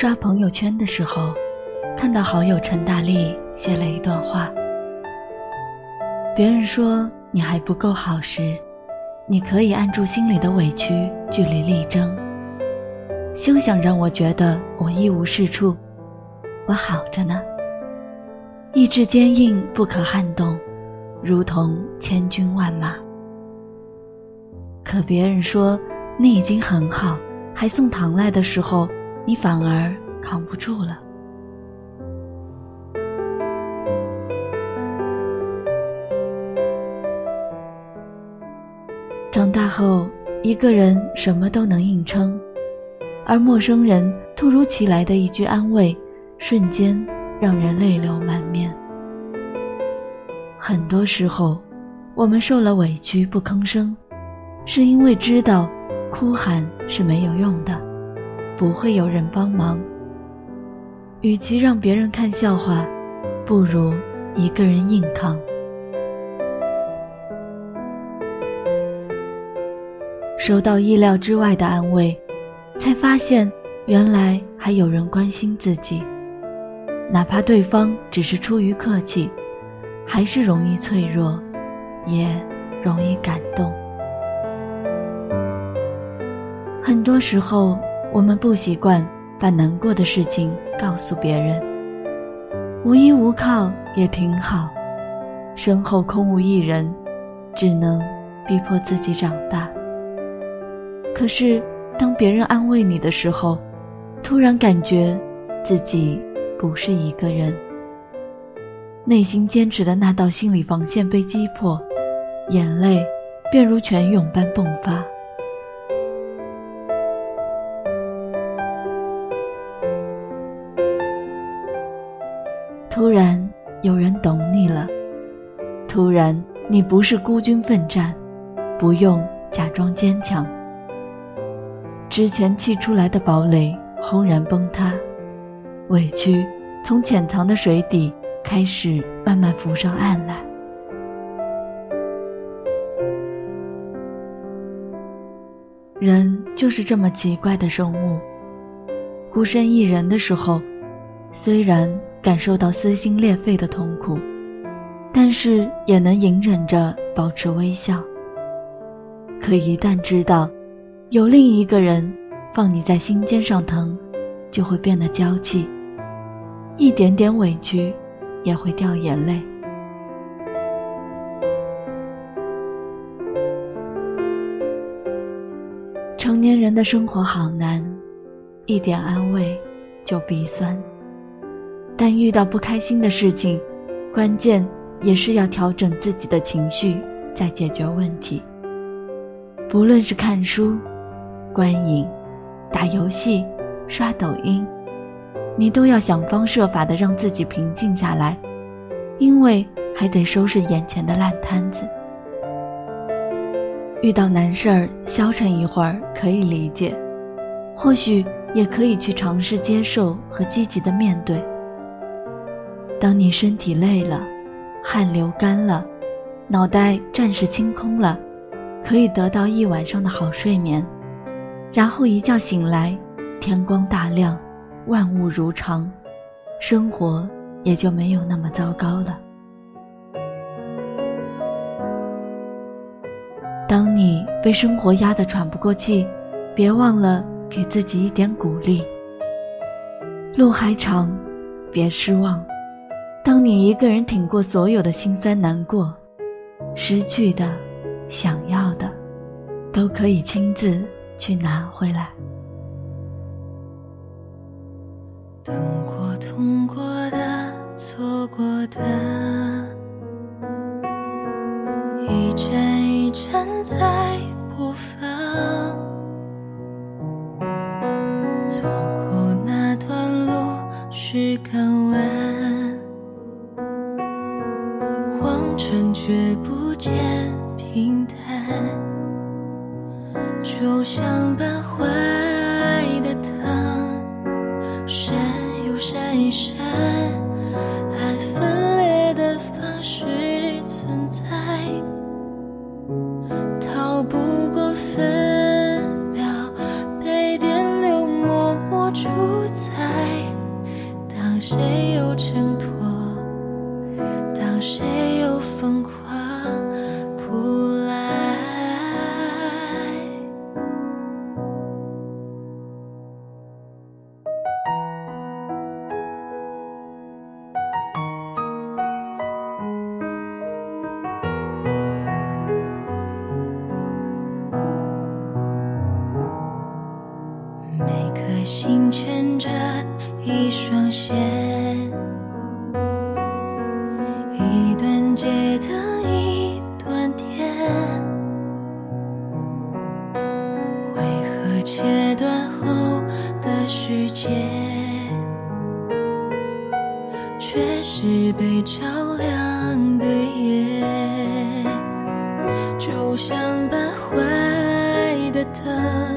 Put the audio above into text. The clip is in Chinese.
刷朋友圈的时候，看到好友陈大力写了一段话。别人说你还不够好时，你可以按住心里的委屈，据理力争。休想让我觉得我一无是处，我好着呢。意志坚硬不可撼动，如同千军万马。可别人说你已经很好，还送糖来的时候。你反而扛不住了。长大后，一个人什么都能硬撑，而陌生人突如其来的一句安慰，瞬间让人泪流满面。很多时候，我们受了委屈不吭声，是因为知道哭喊是没有用的。不会有人帮忙。与其让别人看笑话，不如一个人硬扛。收到意料之外的安慰，才发现原来还有人关心自己，哪怕对方只是出于客气，还是容易脆弱，也容易感动。很多时候。我们不习惯把难过的事情告诉别人，无依无靠也挺好，身后空无一人，只能逼迫自己长大。可是，当别人安慰你的时候，突然感觉自己不是一个人，内心坚持的那道心理防线被击破，眼泪便如泉涌般迸发。突然有人懂你了，突然你不是孤军奋战，不用假装坚强。之前砌出来的堡垒轰然崩塌，委屈从潜藏的水底开始慢慢浮上岸来。人就是这么奇怪的生物，孤身一人的时候，虽然。感受到撕心裂肺的痛苦，但是也能隐忍着保持微笑。可一旦知道有另一个人放你在心尖上疼，就会变得娇气，一点点委屈也会掉眼泪。成年人的生活好难，一点安慰就鼻酸。但遇到不开心的事情，关键也是要调整自己的情绪，再解决问题。不论是看书、观影、打游戏、刷抖音，你都要想方设法的让自己平静下来，因为还得收拾眼前的烂摊子。遇到难事儿消沉一会儿可以理解，或许也可以去尝试接受和积极的面对。当你身体累了，汗流干了，脑袋暂时清空了，可以得到一晚上的好睡眠，然后一觉醒来，天光大亮，万物如常，生活也就没有那么糟糕了。当你被生活压得喘不过气，别忘了给自己一点鼓励。路还长，别失望。当你一个人挺过所有的辛酸难过，失去的、想要的，都可以亲自去拿回来。等过、痛过的、错过的，一站一站在播放。错过那段路是却不见平坦，就像半坏的糖闪又闪一闪，心牵着一双线，一段街灯一段天，为何切断后的世界，却是被照亮的夜？就像把坏的灯。